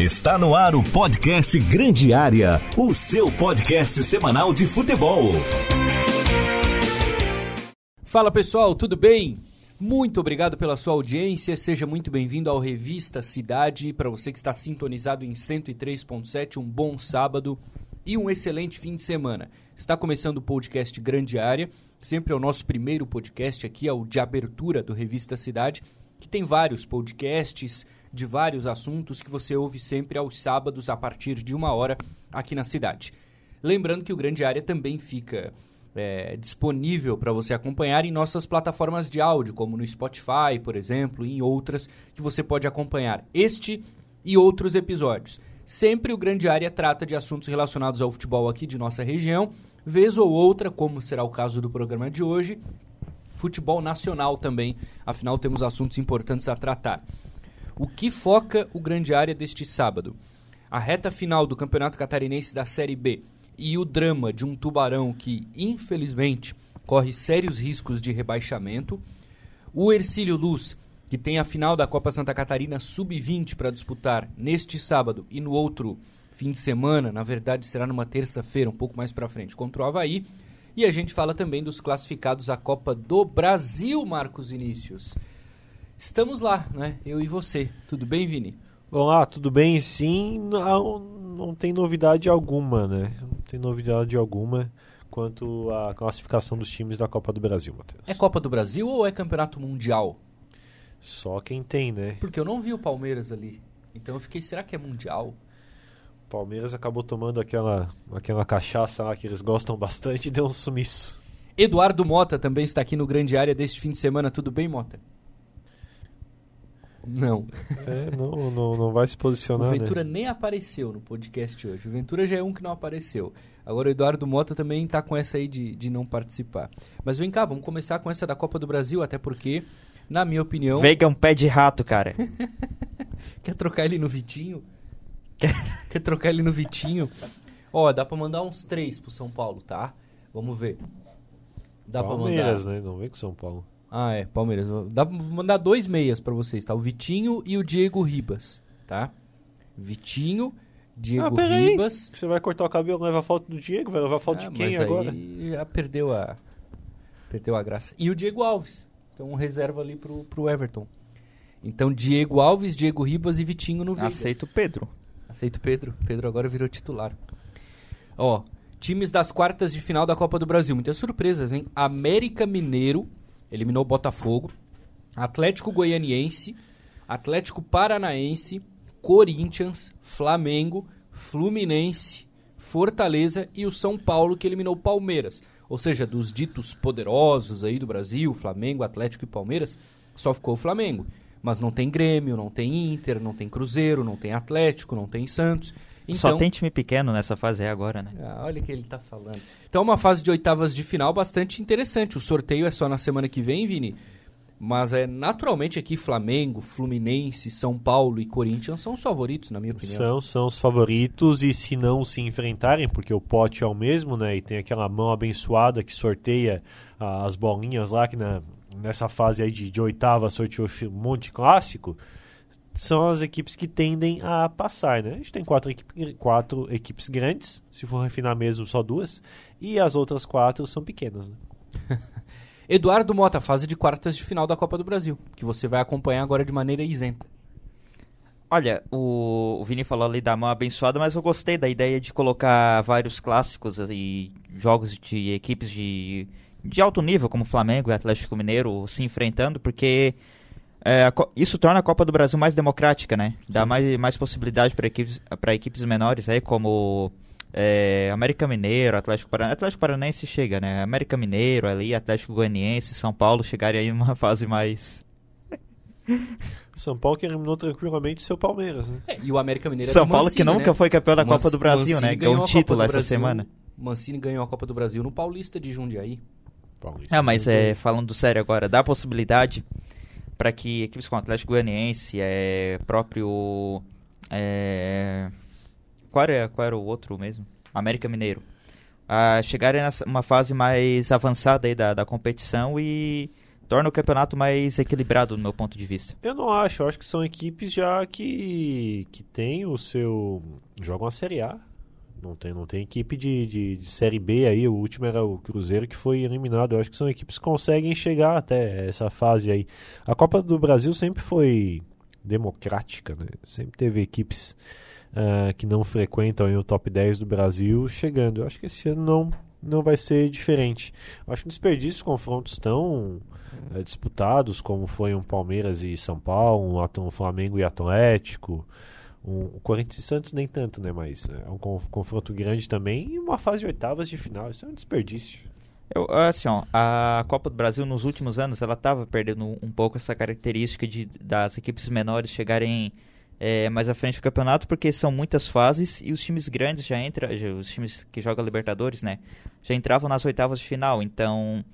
Está no ar o podcast Grande Área, o seu podcast semanal de futebol. Fala pessoal, tudo bem? Muito obrigado pela sua audiência, seja muito bem-vindo ao Revista Cidade. Para você que está sintonizado em 103.7, um bom sábado e um excelente fim de semana. Está começando o podcast Grande Área, sempre é o nosso primeiro podcast aqui, é o de abertura do Revista Cidade, que tem vários podcasts de vários assuntos que você ouve sempre aos sábados a partir de uma hora aqui na cidade. Lembrando que o Grande Área também fica é, disponível para você acompanhar em nossas plataformas de áudio, como no Spotify, por exemplo, e em outras que você pode acompanhar este e outros episódios. Sempre o Grande Área trata de assuntos relacionados ao futebol aqui de nossa região, vez ou outra, como será o caso do programa de hoje, futebol nacional também, afinal temos assuntos importantes a tratar. O que foca o Grande Área deste sábado? A reta final do Campeonato Catarinense da Série B e o drama de um tubarão que, infelizmente, corre sérios riscos de rebaixamento. O Ercílio Luz, que tem a final da Copa Santa Catarina Sub-20 para disputar neste sábado e no outro fim de semana, na verdade será numa terça-feira, um pouco mais para frente, contra o Havaí. E a gente fala também dos classificados à Copa do Brasil, Marcos Inícios. Estamos lá, né? Eu e você. Tudo bem, Vini? Olá, tudo bem? Sim, não, não tem novidade alguma, né? Não tem novidade alguma quanto à classificação dos times da Copa do Brasil, Matheus. É Copa do Brasil ou é Campeonato Mundial? Só quem tem, né? Porque eu não vi o Palmeiras ali. Então eu fiquei, será que é Mundial? O Palmeiras acabou tomando aquela, aquela cachaça lá que eles gostam bastante e deu um sumiço. Eduardo Mota também está aqui no Grande Área deste fim de semana. Tudo bem, Mota? Não. É, não, não, não vai se posicionar. O Ventura né? nem apareceu no podcast hoje. O Ventura já é um que não apareceu. Agora o Eduardo Mota também está com essa aí de, de não participar. Mas vem cá, vamos começar com essa da Copa do Brasil, até porque, na minha opinião. Veiga é um pé de rato, cara. Quer trocar ele no Vitinho? Quer trocar ele no Vitinho? Ó, dá pra mandar uns três pro São Paulo, tá? Vamos ver. Dá Palmeiras, pra mandar. né? Não vem com São Paulo. Ah, é, Palmeiras. Dá pra mandar dois meias pra vocês, tá? O Vitinho e o Diego Ribas, tá? Vitinho, Diego ah, peraí. Ribas. Você vai cortar o cabelo, leva a foto do Diego, vai levar a foto Ah, de quem mas agora? Aí já perdeu a perdeu a graça. E o Diego Alves. Então um reserva ali pro, pro Everton. Então Diego Alves, Diego Ribas e Vitinho no Veiga. Aceito o Pedro. Aceito Pedro. Pedro agora virou titular. Ó, times das quartas de final da Copa do Brasil. Muitas surpresas, hein? América Mineiro eliminou Botafogo. Atlético Goianiense, Atlético Paranaense, Corinthians, Flamengo, Fluminense, Fortaleza e o São Paulo que eliminou Palmeiras. Ou seja, dos ditos poderosos aí do Brasil, Flamengo, Atlético e Palmeiras, só ficou o Flamengo. Mas não tem Grêmio, não tem Inter, não tem Cruzeiro, não tem Atlético, não tem Santos. Só Então- tem time pequeno nessa fase aí agora, né? ah, olha o que ele tá falando. Então, é uma fase de oitavas de final bastante interessante. O sorteio é só na semana que vem, Vini. Mas é naturalmente aqui Flamengo, Fluminense, São Paulo e Corinthians são os favoritos, na minha opinião. São, são os favoritos e se não se enfrentarem, porque o pote é o mesmo, né? E tem aquela mão abençoada que sorteia ah, as bolinhas lá, que na, nessa fase aí de, de oitava sorteou um monte clássico, são as equipes que tendem a passar, né? A gente tem quatro, equipe, quatro equipes grandes, se for refinar mesmo, só duas, e as outras quatro são pequenas, né? Eduardo Mota, fase de quartas de final da Copa do Brasil, que você vai acompanhar agora de maneira isenta. Olha, o, o Vini falou ali da mão abençoada, mas eu gostei da ideia de colocar vários clássicos e jogos de equipes de, de alto nível, como Flamengo e Atlético Mineiro, se enfrentando, porque é, isso torna a Copa do Brasil mais democrática, né? Dá Sim. mais, mais possibilidade para equipes, pra equipes menores aí, como é, América Mineiro, Atlético Paranaense. Atlético Paranaense chega, né? América Mineiro ali, Atlético Goianiense, São Paulo chegarem aí numa fase mais. São Paulo que eliminou tranquilamente seu Palmeiras, né? É, e o América Mineiro é São Paulo Mancini, que nunca né? foi campeão da Manc- Copa do Brasil, Mancini né? Ganhou um título essa Brasil- semana. Mancini ganhou a Copa do Brasil no Paulista de Jundiaí. Paulista Ah, mas é, falando sério agora, dá a possibilidade para que equipes como Atlético Goianiense, é, próprio. É, qual, era, qual era o outro mesmo? América Mineiro. Ah, chegarem numa fase mais avançada aí da, da competição e torna o campeonato mais equilibrado do meu ponto de vista. Eu não acho, eu acho que são equipes já que, que tem o seu. jogam a Série A. Não tem, não tem equipe de, de, de, Série B aí, o último era o Cruzeiro que foi eliminado. Eu acho que são equipes que conseguem chegar até essa fase aí. A Copa do Brasil sempre foi democrática, né? Sempre teve equipes uh, que não frequentam o top 10 do Brasil chegando. Eu acho que esse ano não, não vai ser diferente. Eu acho que desperdícios confrontos tão uh, disputados como foi um Palmeiras e São Paulo, um, um Flamengo e Atlético. Um, o Corinthians e Santos nem tanto, né? Mas é um confronto grande também e uma fase de oitavas de final. Isso é um desperdício. Eu, assim, ó, a Copa do Brasil nos últimos anos ela estava perdendo um pouco essa característica de das equipes menores chegarem é, mais à frente do campeonato, porque são muitas fases e os times grandes já entram, os times que jogam Libertadores, né, já entravam nas oitavas de final. Então,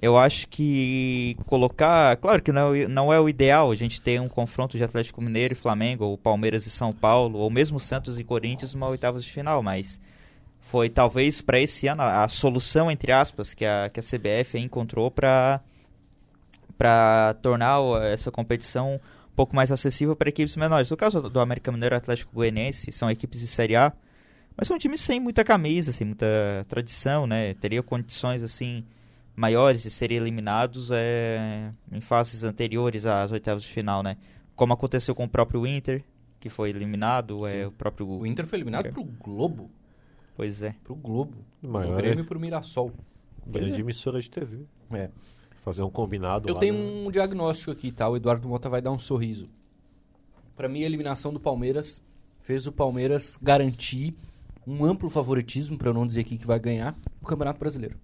eu acho que colocar. Claro que não, não é o ideal a gente ter um confronto de Atlético Mineiro e Flamengo, ou Palmeiras e São Paulo, ou mesmo Santos e Corinthians numa oitavas de final, mas foi talvez para esse ano a, a, solução, entre aspas, que a, que a CBF encontrou para tornar essa competição um pouco mais acessível para equipes menores. No caso do América Mineiro e Atlético Goianiense, são equipes de Série A, mas são times sem muita camisa, sem muita tradição, né? Teria condições assim maiores de serem eliminados é, em fases anteriores às oitavas de final, né? Como aconteceu com o próprio Inter, que foi eliminado, é o próprio O Inter foi eliminado é. pro Globo. Pois é. Pro Globo. Maior o Grêmio é. pro Mirassol. Grande é. emissora de TV. É. Fazer um combinado Eu lá, tenho né? um diagnóstico aqui, tá? O Eduardo Mota vai dar um sorriso. Para mim, a eliminação do Palmeiras fez o Palmeiras garantir um amplo favoritismo, para eu não dizer aqui que vai ganhar, o Campeonato Brasileiro.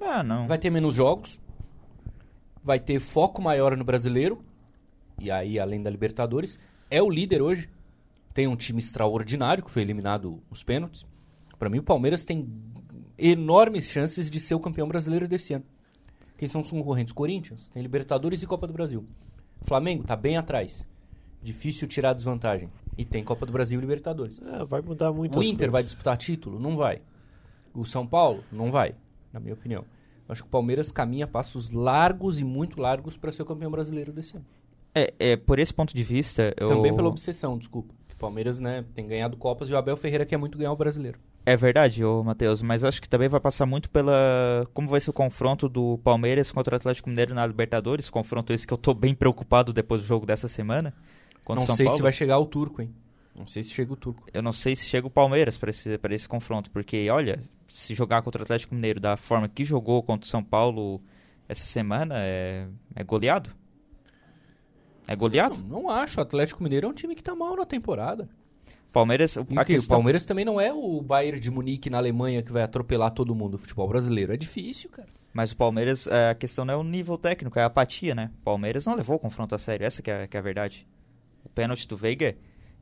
Ah, não. Vai ter menos jogos, vai ter foco maior no brasileiro, e aí, além da Libertadores, é o líder hoje. Tem um time extraordinário que foi eliminado os pênaltis. Para mim, o Palmeiras tem enormes chances de ser o campeão brasileiro desse ano. Quem são os concorrentes? Corinthians, tem Libertadores e Copa do Brasil. Flamengo tá bem atrás. Difícil tirar a desvantagem. E tem Copa do Brasil e Libertadores. É, vai mudar muito. O Inter coisas. vai disputar título? Não vai. O São Paulo? Não vai, na minha opinião. Acho que o Palmeiras caminha passos largos e muito largos para ser o campeão brasileiro desse ano. É, é por esse ponto de vista. Eu... Também pela obsessão, desculpa. Que o Palmeiras né, tem ganhado Copas e o Abel Ferreira quer muito ganhar o brasileiro. É verdade, ô Matheus, mas acho que também vai passar muito pela. Como vai ser o confronto do Palmeiras contra o Atlético Mineiro na Libertadores? Confronto esse que eu tô bem preocupado depois do jogo dessa semana. Não São sei Paulo. se vai chegar o turco, hein? Não sei se chega o turco. Eu não sei se chega o Palmeiras para esse, esse confronto, porque, olha, se jogar contra o Atlético Mineiro da forma que jogou contra o São Paulo essa semana, é, é goleado. É goleado? Não, não, acho. O Atlético Mineiro é um time que tá mal na temporada. Palmeiras, a questão... O Palmeiras também não é o Bayern de Munique na Alemanha que vai atropelar todo mundo. O futebol brasileiro é difícil, cara. Mas o Palmeiras, é, a questão não é o nível técnico, é a apatia, né? O Palmeiras não levou o confronto a sério, essa que é, que é a verdade. O pênalti do Veiga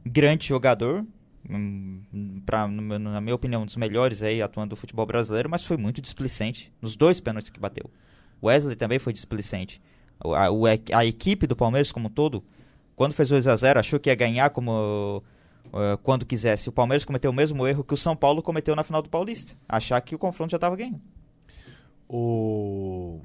grande jogador, hum, pra, na minha opinião, um dos melhores aí atuando do futebol brasileiro, mas foi muito displicente nos dois pênaltis que bateu. Wesley também foi displicente. A, a, a equipe do Palmeiras como um todo, quando fez 2 a 0 achou que ia ganhar como uh, quando quisesse. O Palmeiras cometeu o mesmo erro que o São Paulo cometeu na final do Paulista. Achar que o confronto já estava ganho. O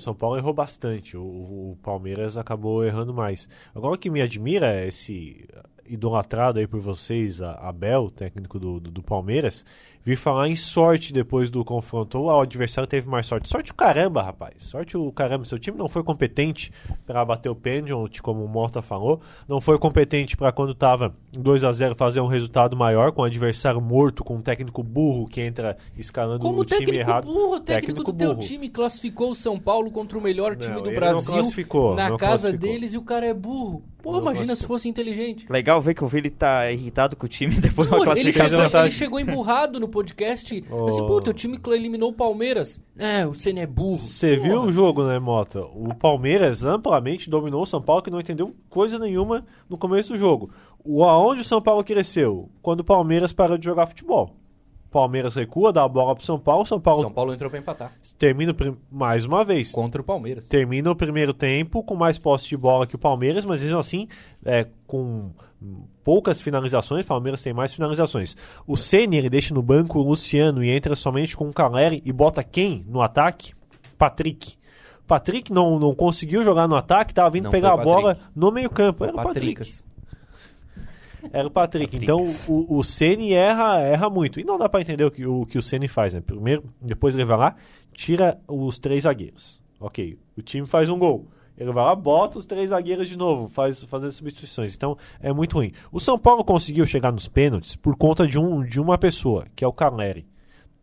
são Paulo errou bastante, o, o, Palmeiras acabou errando mais. Agora o que me admira é esse idolatrado aí por vocês, a Abel, técnico do, do, do Palmeiras, vir falar em sorte depois do confronto. Ou o adversário teve mais sorte. Sorte o caramba, rapaz. Sorte o caramba. Seu time não foi competente para bater o pênalti, como o Morta falou. Não foi competente para quando estava 2 a 0 fazer um resultado maior com o adversário morto, com um técnico burro que entra escalando como o time errado. Burro, o técnico, técnico do burro. teu time classificou o São Paulo contra o melhor time não, do Brasil na casa deles e o cara é burro. Pô, não imagina se fosse inteligente. Legal ver que o Vili tá irritado com o time depois de uma classificação. Ele chegou, ele chegou emburrado no podcast. Oh. Assim, pô, teu time eliminou o Palmeiras. É, o Senna é burro. Você viu o jogo, né, Mota? O Palmeiras amplamente dominou o São Paulo, que não entendeu coisa nenhuma no começo do jogo. O, aonde o São Paulo cresceu? Quando o Palmeiras parou de jogar futebol. Palmeiras recua, dá a bola pro São Paulo, São Paulo... São Paulo entrou pra empatar. Termina mais uma vez. Contra o Palmeiras. Termina o primeiro tempo com mais posse de bola que o Palmeiras, mas mesmo assim, é, com poucas finalizações, Palmeiras tem mais finalizações. O Ceni ele deixa no banco o Luciano e entra somente com o Caleri e bota quem no ataque? Patrick. Patrick não, não conseguiu jogar no ataque, tava vindo Não pegar a bola no meio-campo. Era o Patrick. Era o Patrick. Então o, o Ceni erra, erra muito. E não dá pra entender o que o, que o Ceni faz, né? Primeiro, depois ele vai lá, tira os três zagueiros. Ok. O time faz um gol. Ele vai lá, bota os três zagueiros de novo, faz fazer substituições. Então é muito ruim. O São Paulo conseguiu chegar nos pênaltis por conta de, um, de uma pessoa, que é o Caleri.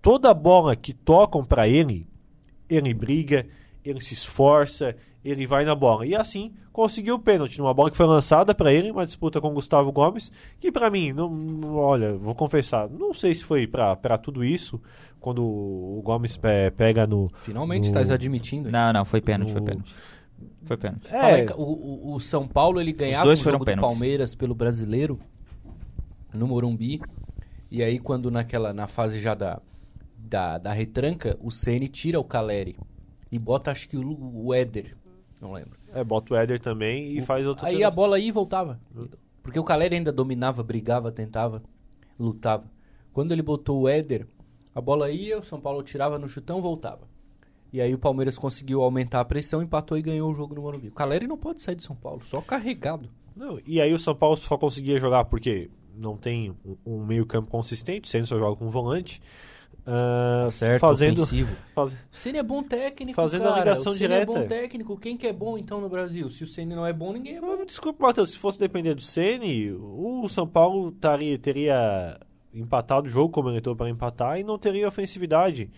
Toda bola que tocam pra ele, ele briga, ele se esforça, ele vai na bola. E assim conseguiu o pênalti numa bola que foi lançada pra ele, uma disputa com o Gustavo Gomes, que pra mim, não, não- olha, vou confessar, não sei se foi pra pra tudo isso, quando o Gomes pe- pega no. Finalmente no- estás admitindo. hein? Não, não, foi pênalti, foi No- pênalti. Foi pênalti. Fala aí, É, o, o- o São Paulo ele ganhava dois o foram jogo do pênaltis. Palmeiras pelo brasileiro no Morumbi. E aí, quando naquela, na fase já da, da, da retranca, o Ceni tira o Caleri e bota, acho que o, o Éder. Não lembro. é, bota o Éder também e faz outro. Aí a bola ia e voltava. Porque o Caleri ainda dominava, brigava, tentava, lutava. Quando ele botou o Éder, a bola ia, o São Paulo tirava no chutão, voltava. E aí o Palmeiras conseguiu aumentar a pressão, empatou e ganhou o jogo no Morumbi. O Caleri não pode sair de São Paulo, só carregado. Não, e aí o São Paulo só conseguia jogar porque não tem um, um meio-campo consistente, sendo só joga com volante. ah, Certo, fazendo, ofensivo. faz- O Ceni é bom técnico, Fazendo a cara. ligação o Ceni direta. é bom técnico. Quem que é bom então no Brasil? Se o Ceni não é bom, ninguém é bom. Ah, Desculpa, Matheus, se fosse depender do Ceni, o São Paulo taria, teria empatado o jogo como ele entrou para empatar e não teria ofensividade.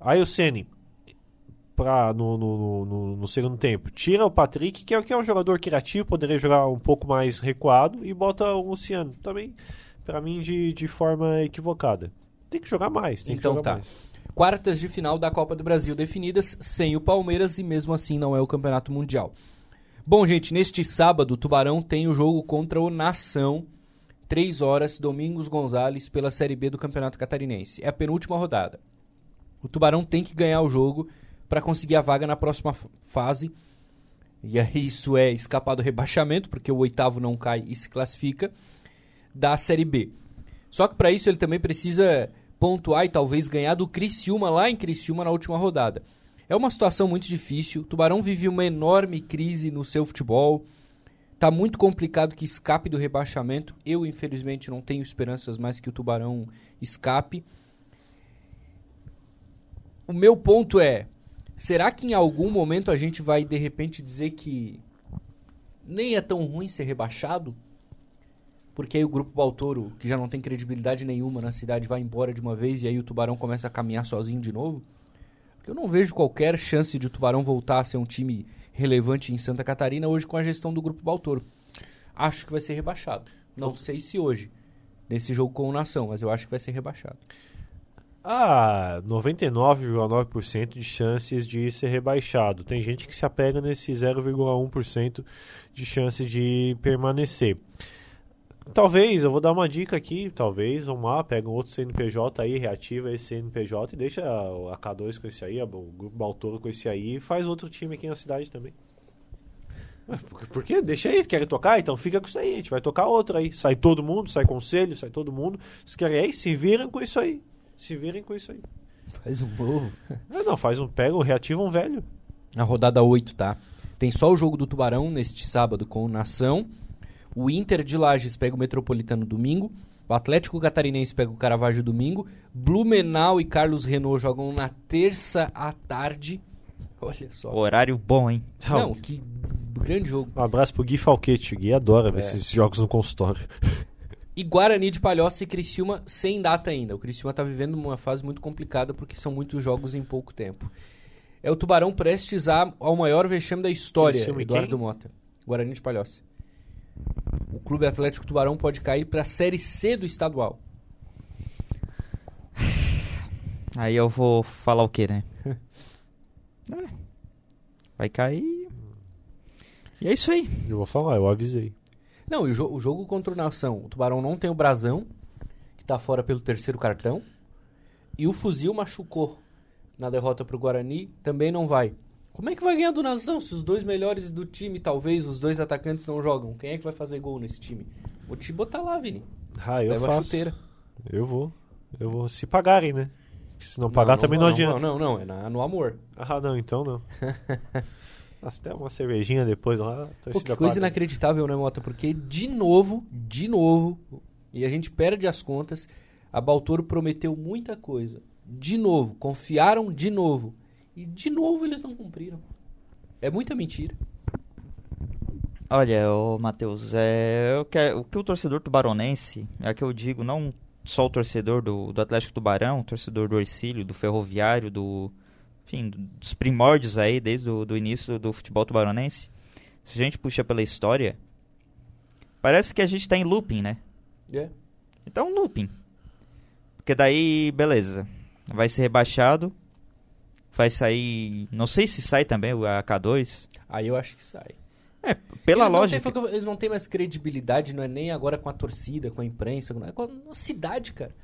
Aí o Ceni, pra, no, no, no- no- segundo tempo, tira o Patrick, que é, que é um jogador criativo, poderia jogar um pouco mais recuado, e bota o Luciano. Também, para mim, de, de forma equivocada. Tem que jogar mais, tem Então que jogar tá. mais. Quartas de final da Copa do Brasil definidas sem o Palmeiras e mesmo assim não é o Campeonato Mundial. Bom, gente, neste sábado o Tubarão tem o jogo contra o Nação, 3 horas, Domingos Gonzalez, pela Série B do Campeonato Catarinense. É a penúltima rodada. O Tubarão tem que ganhar o jogo para conseguir a vaga na próxima fase. E aí isso é escapar do rebaixamento, porque o oitavo não cai e se classifica da Série B. Só que para isso ele também precisa pontuar e talvez ganhar do Criciúma lá em Criciúma na última rodada. É uma situação muito difícil. O Tubarão vive uma enorme crise no seu futebol. Tá muito complicado que escape do rebaixamento. Eu, infelizmente, não tenho esperanças mais que o Tubarão escape. O meu ponto é: será que em algum momento a gente vai de repente dizer que nem é tão ruim ser rebaixado? Porque aí o grupo Baltoro, que já não tem credibilidade nenhuma na cidade, vai embora de uma vez e aí o Tubarão começa a caminhar sozinho de novo? Porque eu não vejo qualquer chance de o Tubarão voltar a ser um time relevante em Santa Catarina hoje com a gestão do grupo Baltoro. Acho que vai ser rebaixado. Não sei se hoje, nesse jogo com o Nação, mas eu acho que vai ser rebaixado. Ah, 99,9% de chances de ser rebaixado. Tem gente que se apega nesse 0,1% de chance de permanecer. Talvez, eu vou dar uma dica aqui, talvez, vamos lá, pega um outro CNPJ aí, reativa esse CNPJ e deixa a K2 com esse aí, o Grupo Baltoro com esse aí e faz outro time aqui na cidade também. Por, quê? Deixa aí, querem tocar? Então fica com isso aí, a gente vai tocar outro aí. Sai todo mundo, sai conselho, sai todo mundo. Se querem aí, se viram com isso aí. Se virem com isso aí. Faz um novo. Ah, não, faz um, pega, reativa um velho. Na rodada 8, tá? Tem só o jogo do Tubarão neste sábado com o Nação. O Inter de Lages pega o Metropolitano domingo. O Atlético Catarinense pega o Caravaggio domingo. Blumenau e Carlos Renault jogam na terça à tarde. Olha só. Horário bom, hein? Não, que grande jogo. Um abraço pro Gui Falquete. O Gui adora ver É. esses jogos no consultório. E Guarani de Palhoça e Criciúma sem data ainda. O Criciúma está vivendo uma fase muito complicada porque são muitos jogos em pouco tempo. É o Tubarão prestes a, ao maior vexame da história, Criciúma Eduardo quem? Mota. Guarani de Palhoça. O Clube Atlético Tubarão pode cair para a Série C do estadual. Aí eu vou falar o quê, né? É, vai cair. E é isso aí. Eu vou falar, eu avisei. Não, e o, jo- o jogo contra o Nação. O Tubarão não tem o Brasão, que está fora pelo terceiro cartão. E o Fuzil machucou na derrota para o Guarani, também não vai. Como é que vai ganhar do Nação se os dois melhores do time, talvez, os dois atacantes não jogam? Quem é que vai fazer gol nesse time? Vou te botar lá, Vini. Ah, eu Leva faço. chuteira. Eu vou. Eu vou. Se pagarem, né? porque se não pagar também não, adianta. Não, não, é na- no amor. Ah, não, então não. Der uma cervejinha depois lá, Pô, que coisa paga. inacreditável, né, Mota? Porque, de novo, de novo, e a gente perde as contas, a Baltoro prometeu muita coisa. De novo, confiaram de novo. E de novo eles não cumpriram. É muita mentira. Olha, ô Matheus, é, o, que, o que o torcedor tubaronense, é que eu digo, não só o torcedor do, do Atlético Tubarão, o torcedor do Orcílio, do Ferroviário, do, enfim, dos primórdios aí, desde o do início do futebol tubaronense, se a gente puxa pela história, parece que a gente tá em looping, né? É. Então, looping. Porque daí, beleza, vai ser rebaixado, vai sair, não sei se sai também o AK2, Aí eu acho que sai. é, pela eles não lógica... têm- foi o que eu- eles não têm mais credibilidade, não é nem agora com a torcida, com a imprensa, não é com a cidade, cara.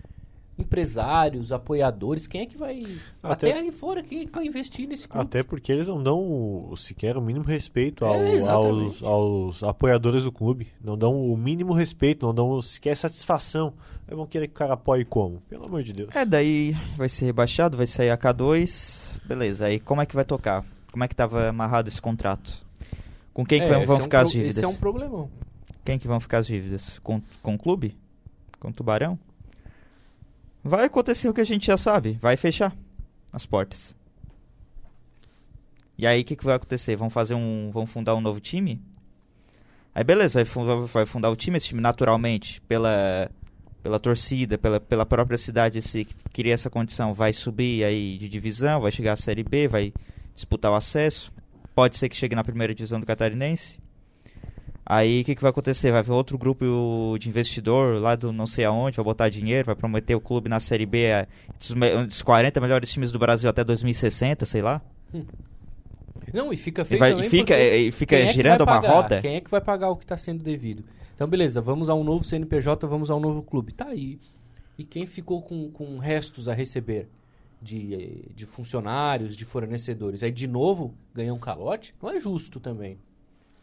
Empresários, apoiadores, quem é que vai. Até- Até aí fora, quem é que vai investir nesse clube? Até porque eles não dão sequer o mínimo respeito É, ao- aos, exatamente. aos apoiadores do clube. Não dão o mínimo respeito, não dão sequer satisfação. Aí vão querer que o cara apoie como? Pelo amor de Deus. É, daí vai ser rebaixado, vai sair AK2, beleza. Aí como é que vai tocar? Como é que tava amarrado esse contrato? Com quem que É, vão, esse vão é um ficar as dívidas? Esse é um problemão. Quem que vão ficar as dívidas? Com, com o clube? Com o Tubarão? Vai acontecer o que a gente já sabe, vai fechar as portas. E aí o que, que vai acontecer? Vão fazer um. Vão fundar um novo time? Aí beleza, vai fundar, o time, esse time naturalmente, pela, pela torcida, pela, pela própria cidade se queria essa condição, vai subir aí de divisão, vai chegar à Série B, vai disputar o acesso. Pode ser que chegue na primeira divisão do Catarinense. Aí o que, que vai acontecer? Vai vir outro grupo de investidor lá do não sei aonde, vai botar dinheiro, vai prometer o clube na Série B, é, dos, me- um dos 40 melhores times do Brasil até 2060, sei lá. Não, e fica E, vai, também e fica, e fica é que girando uma pagar? roda. Quem é que vai pagar o que está sendo devido? Então, beleza, vamos a um novo CNPJ, vamos a um novo clube. Tá aí. E quem ficou com, com restos a receber de, de funcionários, de fornecedores, aí de novo ganhar um calote? Não é justo também.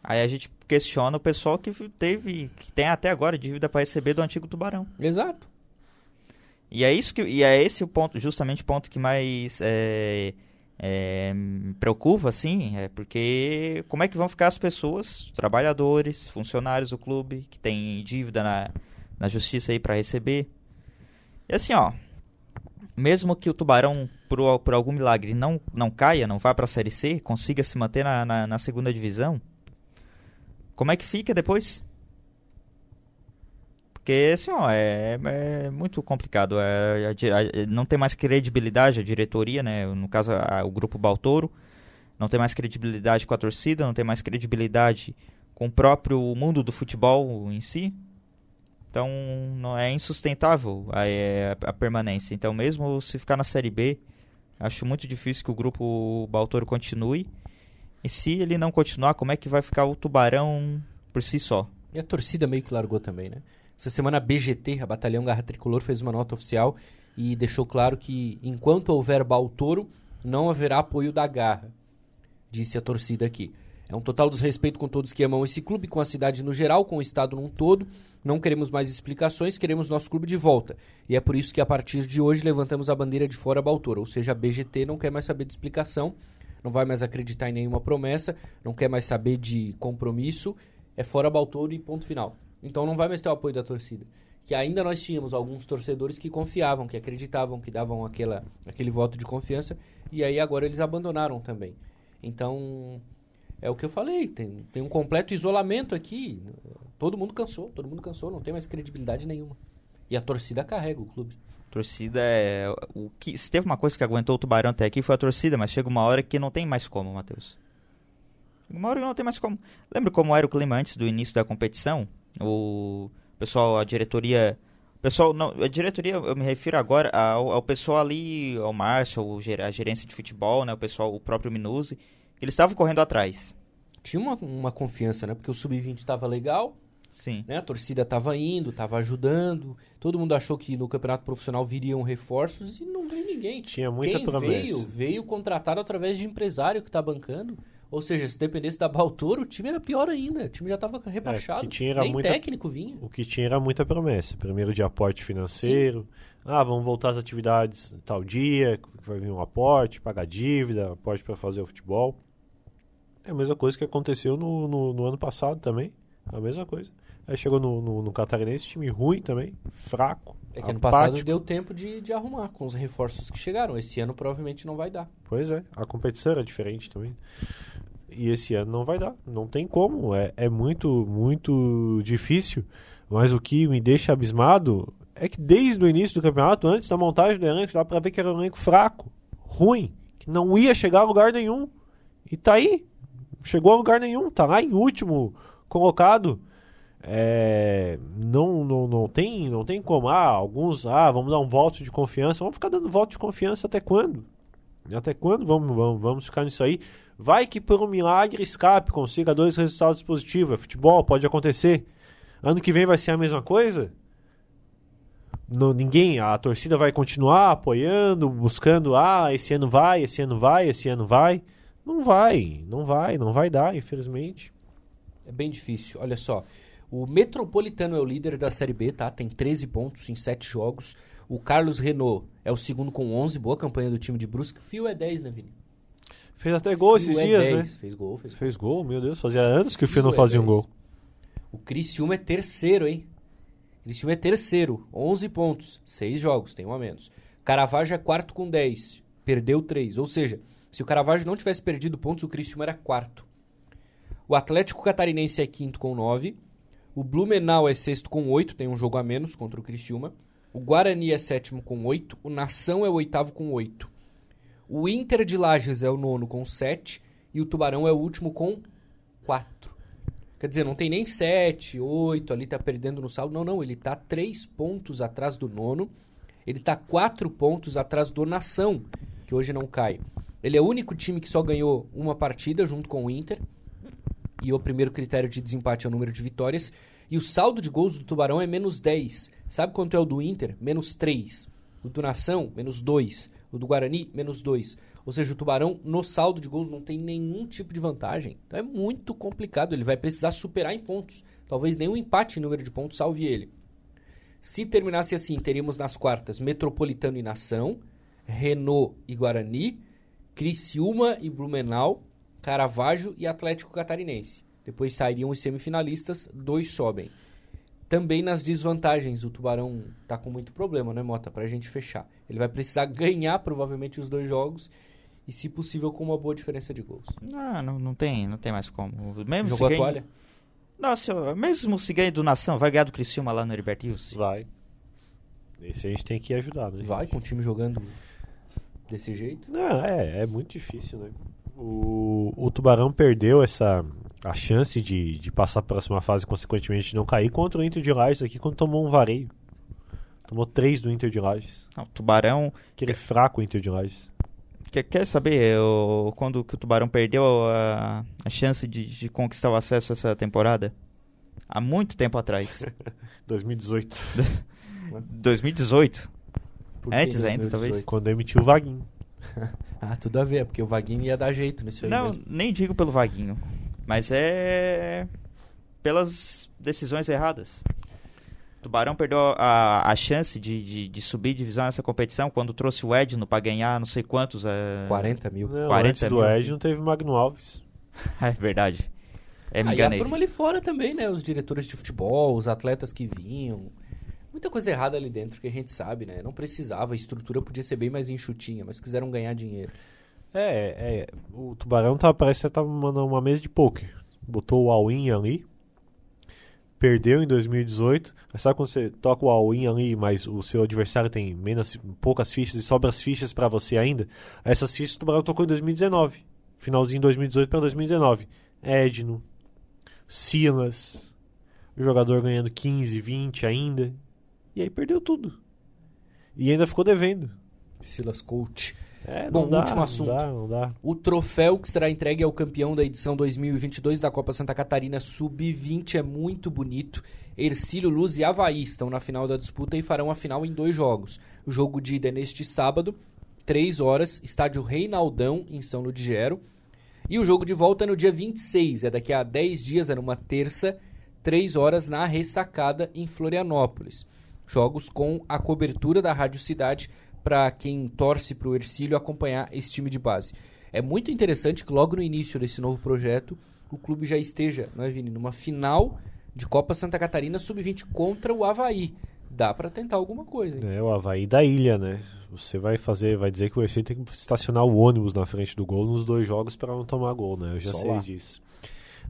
Aí a gente questiona o pessoal que teve, que tem até agora dívida para receber do antigo Tubarão. Exato. E é isso que e é esse o ponto, justamente o ponto que mais é, é, me preocupa, assim, é porque como é que vão ficar as pessoas, trabalhadores, funcionários do clube que tem dívida na, na justiça aí para receber? E assim, ó, mesmo que o Tubarão por, por algum milagre não não caia, não vá para a Série C, consiga se manter na, na, na segunda divisão, como é que fica depois? Porque, assim, ó, é, é muito complicado. É, a a- não tem mais credibilidade a diretoria, né? No caso, a- o grupo Baltoro. Não tem mais credibilidade com a torcida, não tem mais credibilidade com o próprio mundo do futebol em si. Então, não é insustentável a, é, a permanência. Então, mesmo se ficar na Série B, acho muito difícil que o grupo Baltoro continue. E se ele não continuar, como é que vai ficar o Tubarão por si só? E a torcida meio que largou também, né? Essa semana a BGT, a Batalhão Garra Tricolor, fez uma nota oficial e deixou claro que enquanto houver Baltoro, não haverá apoio da Garra, disse a torcida aqui. É um total desrespeito com todos que amam esse clube, com a cidade no geral, com o estado num todo. Não queremos mais explicações, queremos nosso clube de volta. E é por isso que a partir de hoje levantamos a bandeira de fora Baltoro, ou seja, a BGT não quer mais saber de explicação, não vai mais acreditar em nenhuma promessa, não quer mais saber de compromisso, é fora Baltoro e ponto final. Então não vai mais ter o apoio da torcida. Que ainda nós tínhamos alguns torcedores que confiavam, que acreditavam, que davam aquela, aquele voto de confiança, e aí agora eles abandonaram também. Então, é o que eu falei, tem, tem um completo isolamento aqui. Todo mundo cansou, todo mundo cansou, não tem mais credibilidade nenhuma. E a torcida carrega o clube. Torcida é. O que, se teve uma coisa que aguentou o Tubarão até aqui foi a torcida, mas chega uma hora que não tem mais como, Matheus. Uma hora que não tem mais como. Lembra como era o clima antes do início da competição? O pessoal, a diretoria. Pessoal, não, a diretoria, eu me refiro agora ao, ao pessoal ali, ao Márcio, a gerência de futebol, né? O pessoal, o próprio Minuzzi. Eles estavam correndo atrás. Tinha uma, uma confiança, né? Porque o Sub-20 estava legal, Sim. né? A torcida estava indo, estava ajudando. Todo mundo achou que no campeonato profissional viriam reforços e não veio ninguém. Tinha muita Quem promessa. veio, veio contratado através de empresário que está bancando. Ou seja, se dependesse da Baltoro, o time era pior ainda. O time já estava rebaixado. É, que tinha era Nem muita- técnico vinha. O que tinha era muita promessa. Primeiro de aporte financeiro. Ah, vamos voltar às atividades tal dia, que vai vir um aporte, pagar dívida, aporte para fazer o futebol. É a mesma coisa que aconteceu no, no, no ano passado também. A mesma coisa. Aí chegou no, no, no Catarinense, time ruim também, fraco. É que ano passado apático. deu tempo de, de arrumar com os reforços que chegaram. Esse ano provavelmente não vai dar. Pois é, a competição era diferente também. E esse ano não vai dar, não tem como, é, é muito, muito difícil. Mas o que me deixa abismado é que desde o início do campeonato, antes da montagem do elenco, dá pra ver que era um elenco fraco, ruim, que não ia chegar a lugar nenhum. E tá aí, chegou a lugar nenhum, tá lá em último colocado. É, não, não, não, tem, não tem como. Ah, alguns, ah, vamos dar um voto de confiança. Vamos ficar dando voto de confiança até quando? Até quando vamos, vamos, vamos ficar nisso aí? Vai que por um milagre escape, consiga dois resultados positivos. É futebol, pode acontecer. Ano que vem vai ser a mesma coisa? Não, ninguém, a torcida vai continuar apoiando, buscando, ah, esse ano vai, esse ano vai, esse ano vai. Não vai, não vai, não vai dar, infelizmente. É bem difícil. Olha só. O Metropolitano é o líder da Série B, tá? Tem 13 pontos em 7 jogos. O Carlos Renault é o segundo com 11. Boa campanha do time de Brusque. O Fio é 10, né, Vini? Fez até gol Fio esses é dias, 10. né? Fez gol, fez gol. Fez gol, meu Deus, fazia anos que o Fio não é fazia um 10. gol. O Criciúma é terceiro, hein? Criciúma é terceiro, 11 pontos, 6 jogos, tem um a menos. Caravaggio é quarto com 10, perdeu 3. Ou seja, se o Caravaggio não tivesse perdido pontos, o Criciúma era quarto. O Atlético Catarinense é quinto com 9. O Blumenau é sexto com 8, tem um jogo a menos contra o Criciúma. O Guarani é sétimo com 8. O Nação é o oitavo com 8. O Inter de Lages é o nono com 7. E o Tubarão é o último com 4. Quer dizer, não tem nem 7, 8, ali tá perdendo no saldo. Não, não, ele tá 3 pontos atrás do nono. Ele tá 4 pontos atrás do Nação, que hoje não cai. Ele é o único time que só ganhou uma partida junto com o Inter. E o primeiro critério de desempate é o número de vitórias. E o saldo de gols do Tubarão é menos 10. Sabe quanto é o do Inter? Menos 3. O do Nação, menos 2. O do Guarani, menos 2. Ou seja, o Tubarão, no saldo de gols, não tem nenhum tipo de vantagem. Então é muito complicado. Ele vai precisar superar em pontos. Talvez nenhum empate em número de pontos salve ele. Se terminasse assim, teríamos nas quartas Metropolitano e Nação, Renault e Guarani, Criciúma e Blumenau, Caravaggio e Atlético Catarinense. Depois sairiam os semifinalistas, dois sobem. Também nas desvantagens, o Tubarão tá com muito problema, né, Mota? Pra gente fechar. Ele vai precisar ganhar provavelmente os dois jogos e, se possível, com uma boa diferença de gols. Não, não, não tem, não tem mais como. Mesmo se Jogou a ganha- toalha? Nossa, mesmo se ganha do Nação, vai ganhar do Criciúma lá no Heriberto? Vai. Esse a gente tem que ajudar, né? Vai com o time jogando desse jeito? Não, é, é muito difícil, né? O, o Tubarão perdeu essa a chance de, de passar para a próxima fase e, consequentemente, não cair contra o Inter de Lages aqui quando tomou um vareio. Tomou três do Inter de Lages. Não, o Tubarão. Aquele fraco Inter de Lages. Quer, quer saber o, quando que o Tubarão perdeu a, a chance de, de conquistar o acesso essa temporada? Há muito tempo atrás. 2018. 2018. Por que Antes ainda, 2018? talvez. quando emitiu o Vaguinho. Ah, tudo a ver, porque o Vaguinho ia dar jeito nisso aí Não, mesmo. nem digo pelo Vaguinho. Mas é. pelas decisões erradas. O Tubarão perdeu a, a chance de, de, de subir divisão nessa competição quando trouxe o Edno pra ganhar não sei quantos. É, 40 mil. Não, 40 antes do mil. Ed não teve Magno Alves. é verdade. É, me Aí a enganei. turma ali fora também, né? Os diretores de futebol, os atletas que vinham. Muita coisa errada ali dentro que a gente sabe, né? Não precisava, a estrutura podia ser bem mais enxutinha, mas quiseram ganhar dinheiro. É, é. O Tubarão tá, parece que tava mandando uma mesa de pôquer. Botou o all-in ali. Perdeu em 2018. Aí sabe quando você toca o all-in ali, mas o seu adversário tem menos, poucas fichas e sobra as fichas pra você ainda? Essas fichas o Tubarão tocou em 2019. Finalzinho de 2018 para 2019. Edno. Silas. O jogador ganhando 15, 20 ainda. E aí perdeu tudo. E ainda ficou devendo. Silas Coach. É, Bom, dá, último assunto. Não dá, não dá. O troféu que será entregue ao campeão da edição 2022 da Copa Santa Catarina Sub-20 é muito bonito. Ercílio Luz e Havaí estão na final da disputa e farão a final em dois jogos. O jogo de ida é neste sábado, 3 horas, estádio Reinaldão, em São Ludigero. E o jogo de volta é no dia 26, é daqui a 10 dias, é numa terça, 3 horas na Ressacada em Florianópolis. Jogos com a cobertura da Rádio Cidade para quem torce para o Ercílio acompanhar esse time de base. É muito interessante que logo no início desse novo projeto o clube já esteja, não é, Vini, numa final de Copa Santa Catarina Sub-20 contra o Havaí. Dá para tentar alguma coisa. Hein? É, o Havaí da ilha, né? Você vai fazer, vai dizer que o Ercílio tem que estacionar o ônibus na frente do gol nos dois jogos para não tomar gol, né? Eu já Só sei lá. disso.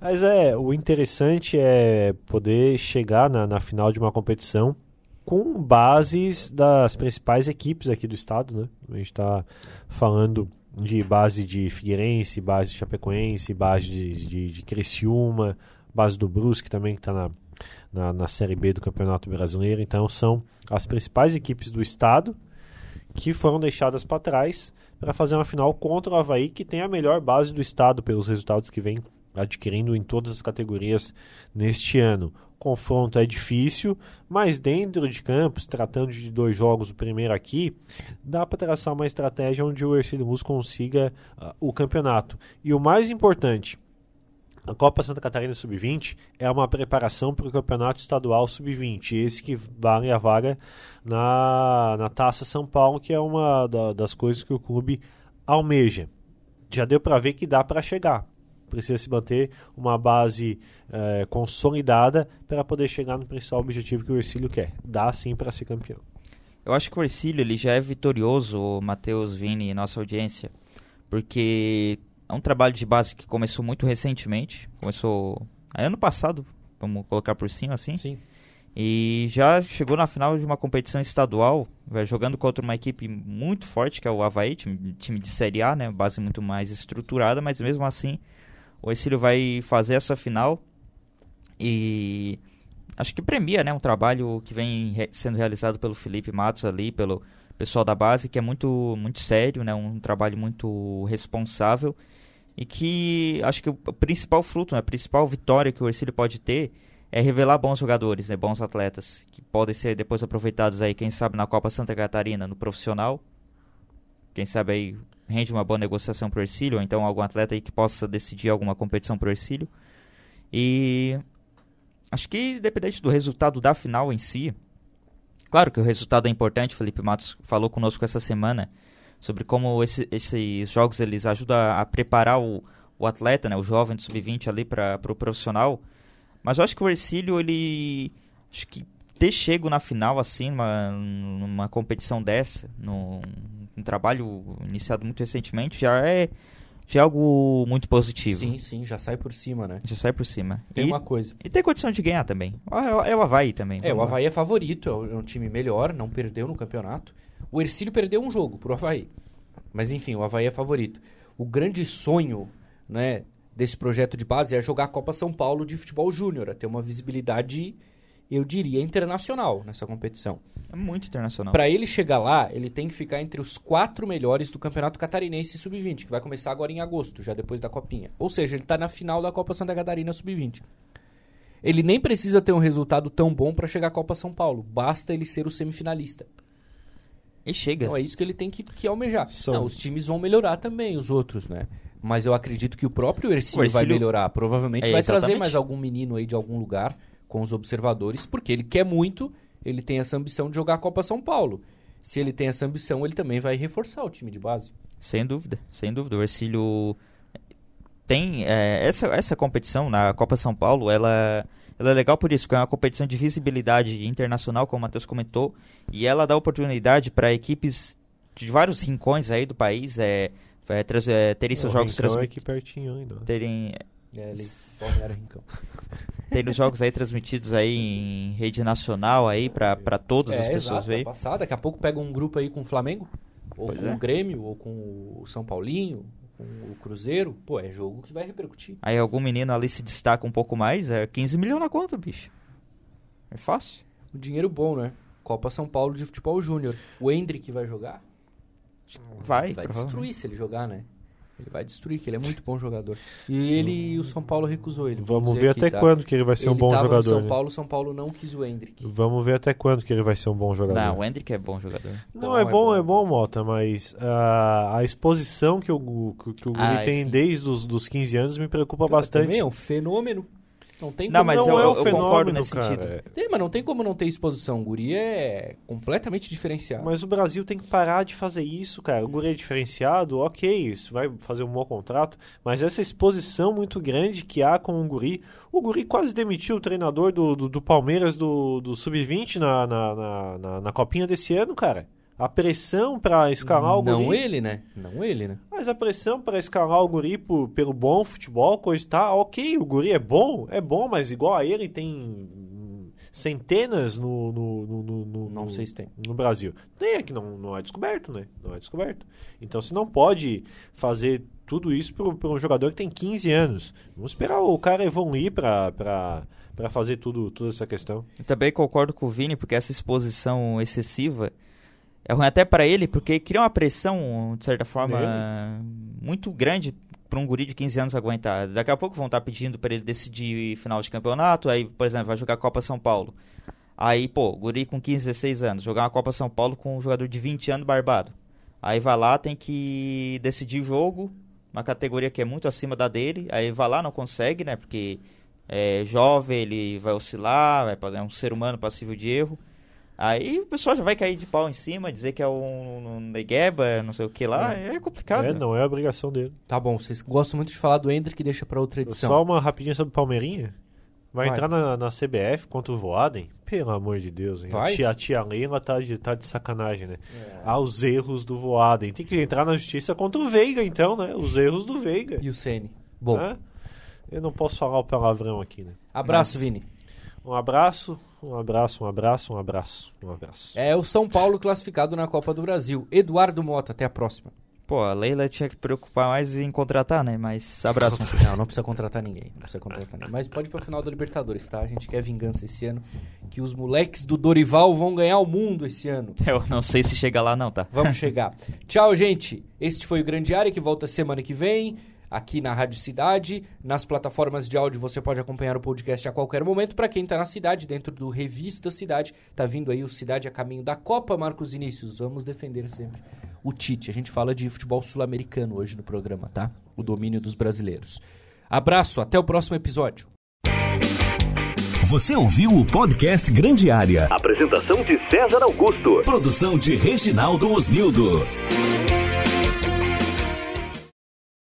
Mas é, o interessante é poder chegar na, na final de uma competição com bases das principais equipes aqui do estado, né? A gente está falando de base de Figueirense, base de Chapecoense, base de, de, de Criciúma, base do Brusque também que está na, na, na Série B do Campeonato Brasileiro. Então são as principais equipes do estado que foram deixadas para trás para fazer uma final contra o Havaí, que tem a melhor base do estado pelos resultados que vem adquirindo em todas as categorias neste ano. Confronto é difícil, mas dentro de campos, tratando de dois jogos, o primeiro aqui, dá para traçar uma estratégia onde o Ercílio Luz consiga uh, o campeonato. E o mais importante, a Copa Santa Catarina Sub-20 é uma preparação para o Campeonato Estadual Sub-20, esse que vale a vaga na, na Taça São Paulo, que é uma da, das coisas que o clube almeja. Já deu para ver que dá para chegar. Precisa se manter uma base eh, consolidada para poder chegar no principal objetivo que o Ercílio quer. Dá sim para ser campeão. Eu acho que o Ercílio ele já é vitorioso, Matheus, Vini e nossa audiência, porque é um trabalho de base que começou muito recentemente, começou ano passado, vamos colocar por cima assim, Sim. e já chegou na final de uma competição estadual, jogando contra uma equipe muito forte, que é o Havaí, time, time de Série A, né, base muito mais estruturada, mas mesmo assim o Ercílio vai fazer essa final e acho que premia, né, um trabalho que vem re- sendo realizado pelo Felipe Matos ali, pelo pessoal da base, que é muito muito sério, né, um trabalho muito responsável e que acho que o principal fruto, né, a principal vitória que o Ercílio pode ter é revelar bons jogadores, né, bons atletas que podem ser depois aproveitados aí, quem sabe na Copa Santa Catarina, no profissional. Quem sabe aí rende uma boa negociação pro Ercílio, ou então algum atleta aí que possa decidir alguma competição pro Ercílio. E acho que independente do resultado da final em si, claro que o resultado é importante, o Felipe Matos falou conosco essa semana sobre como esse- esses jogos eles ajudam a, preparar o, o atleta, né, o jovem do sub-20 ali para o pro profissional. Mas eu acho que o Ercílio, ele. Acho que ter chego na final, assim, numa, numa competição dessa, num, um trabalho iniciado muito recentemente, já é, já é algo muito positivo. Sim, sim, já sai por cima, né? Já sai por cima. Tem e, uma coisa. e tem condição de ganhar também. É, é o Havaí também. É, o vamos lá. Havaí é favorito, é um é um time melhor, não perdeu no campeonato. O Ercílio perdeu um jogo pro Havaí. Mas enfim, o Havaí é favorito. O grande sonho, né, desse projeto de base é jogar a Copa São Paulo de futebol júnior, ter uma visibilidade, eu diria, internacional nessa competição. É muito internacional. Para ele chegar lá, ele tem que ficar entre os quatro melhores do Campeonato Catarinense Sub-20, que vai começar agora em agosto, já depois da Copinha. Ou seja, ele tá na final da Copa Santa Catarina Sub-20. Ele nem precisa ter um resultado tão bom para chegar à Copa São Paulo, basta ele ser o semifinalista. E chega. Então é isso que ele tem que, que almejar. São- Não, os times vão melhorar também, os outros, né? Mas eu acredito que o próprio Ercílio, O vai Ercílio- melhorar. Provavelmente É, vai trazer exatamente. mais algum menino aí de algum lugar com os observadores, porque ele quer muito, ele tem essa ambição de jogar a Copa São Paulo. Se ele tem essa ambição, ele também vai reforçar o time de base. Sem dúvida, sem dúvida. O Ercílio tem é, essa, essa competição na Copa São Paulo, ela, ela é legal por isso, porque é uma competição de visibilidade internacional, como o Matheus comentou, e ela dá oportunidade para equipes de vários rincões aí do país é, é, trans- é, terem seus O jogos Rincão é transmitidos. aqui pertinho ainda. né? Terem, É, ele, Balneário Rincão. terem os jogos aí transmitidos aí em rede nacional aí para todas É, as pessoas exato, vai verem. passar. Daqui a pouco pega um grupo aí com o Flamengo, ou Pois com é. o Grêmio, ou com o São Paulinho, com o Cruzeiro. Pô, é jogo que vai repercutir. Aí algum menino ali se destaca um pouco mais, é 15 milhões na conta, bicho. É fácil. Um dinheiro bom, né? Copa São Paulo de Futebol Júnior. O Hendrick vai jogar? Vai, Vai destruir se ele jogar, né? Ele vai destruir, que ele é muito bom jogador. E ele e o São Paulo recusou ele. Vamos ver aqui, até tá? quando que ele vai ser um Ele bom tava no jogador. São né? Paulo, São Paulo não quis o Hendrick. Vamos ver até quando que ele vai ser um bom jogador. Não, o Hendrick é bom jogador. Não, Bom, é é bom, bom. é bom, Mota, mas ah, a exposição que o, que, que o Guri Ah, tem sim. desde os dos 15 anos me preocupa Também bastante. é um fenômeno. Não tem Não, como mas não eu- é um eu fenômeno, concordo nesse cara. sentido. Sim, mas não tem como não ter exposição. O Guri é completamente diferenciado. Mas o Brasil tem que parar de fazer isso, cara. O Guri é diferenciado, ok, isso vai fazer um bom contrato, mas essa exposição muito grande que há com o Guri. O Guri quase demitiu o treinador do, do, do Palmeiras do, do Sub-20 na, na, na, na, na copinha desse ano, cara. A pressão pra escalar o não Guri. ele, né? Não ele, né? Mas a pressão para escalar o Guri por- pelo bom futebol, coisa e tal, ok, o Guri é bom, é bom, mas igual a ele tem centenas no, no, no, no- no- Não sei se tem. no Brasil. Tem, é que não, não é descoberto, né? Não é descoberto. Então você não pode fazer tudo isso por, por um jogador que tem 15 anos. Vamos esperar o cara evoluir para para fazer tudo, toda essa questão. Eu também concordo com o Vini, porque essa exposição excessiva é ruim até pra ele, porque cria uma pressão, de certa forma, muito grande pra um guri de 15 anos aguentar. Daqui a pouco vão estar pedindo pra ele decidir final de campeonato, aí, por exemplo, vai jogar a Copa São Paulo. Aí, pô, guri com 15, 16 anos, jogar uma Copa São Paulo com um jogador de 20 anos barbado. Aí vai lá, tem que decidir o jogo, uma categoria que é muito acima da dele, aí vai lá, não consegue, né, porque é jovem, ele vai oscilar, vai é um ser humano passível de erro. Aí o pessoal já vai cair de pau em cima, dizer que é um, um negueba, não sei o que lá, é, complicado. É, né? não é obrigação dele. Tá bom, vocês gostam muito de falar do Hendrick, deixa pra outra edição. Só uma rapidinha sobre o Palmeirinha. Vai, Vai. entrar na, na CBF contra o Voaden? Pelo amor de Deus, hein? Vai? A tia, a tia Leila tá de, tá de sacanagem, né? É. Aos erros do Voaden. Tem que entrar na justiça contra o Veiga, então, né? Os erros do Veiga. E o Ceni. Bom, né? Eu não posso falar o palavrão aqui, né? abraço, Vini. Um abraço, um abraço, um abraço, um abraço, um abraço. É o São Paulo classificado na Copa do Brasil. Eduardo Mota, até a próxima. Pô, a Leila tinha que preocupar mais em contratar, né? Mas abraço. Não, não precisa contratar ninguém. Não precisa contratar ninguém. Mas pode ir pra final da Libertadores, tá? A gente quer vingança esse ano. Que os moleques do Dorival vão ganhar o mundo esse ano. Eu não sei se chega lá não, tá? Vamos chegar. Tchau, gente. Este foi o Grande Área que volta semana que vem. Aqui na Rádio Cidade, nas plataformas de áudio você pode acompanhar o podcast a qualquer momento. Para quem tá na cidade, dentro do Revista Cidade, tá vindo aí o Cidade a caminho da Copa Marcos Inícios. Vamos defender sempre o Tite. A gente fala de futebol sul-americano hoje no programa, tá? O domínio dos brasileiros. Abraço, até o próximo episódio. Você ouviu o podcast Grande Área. Apresentação de César Augusto. Produção de Reginaldo Osnildo.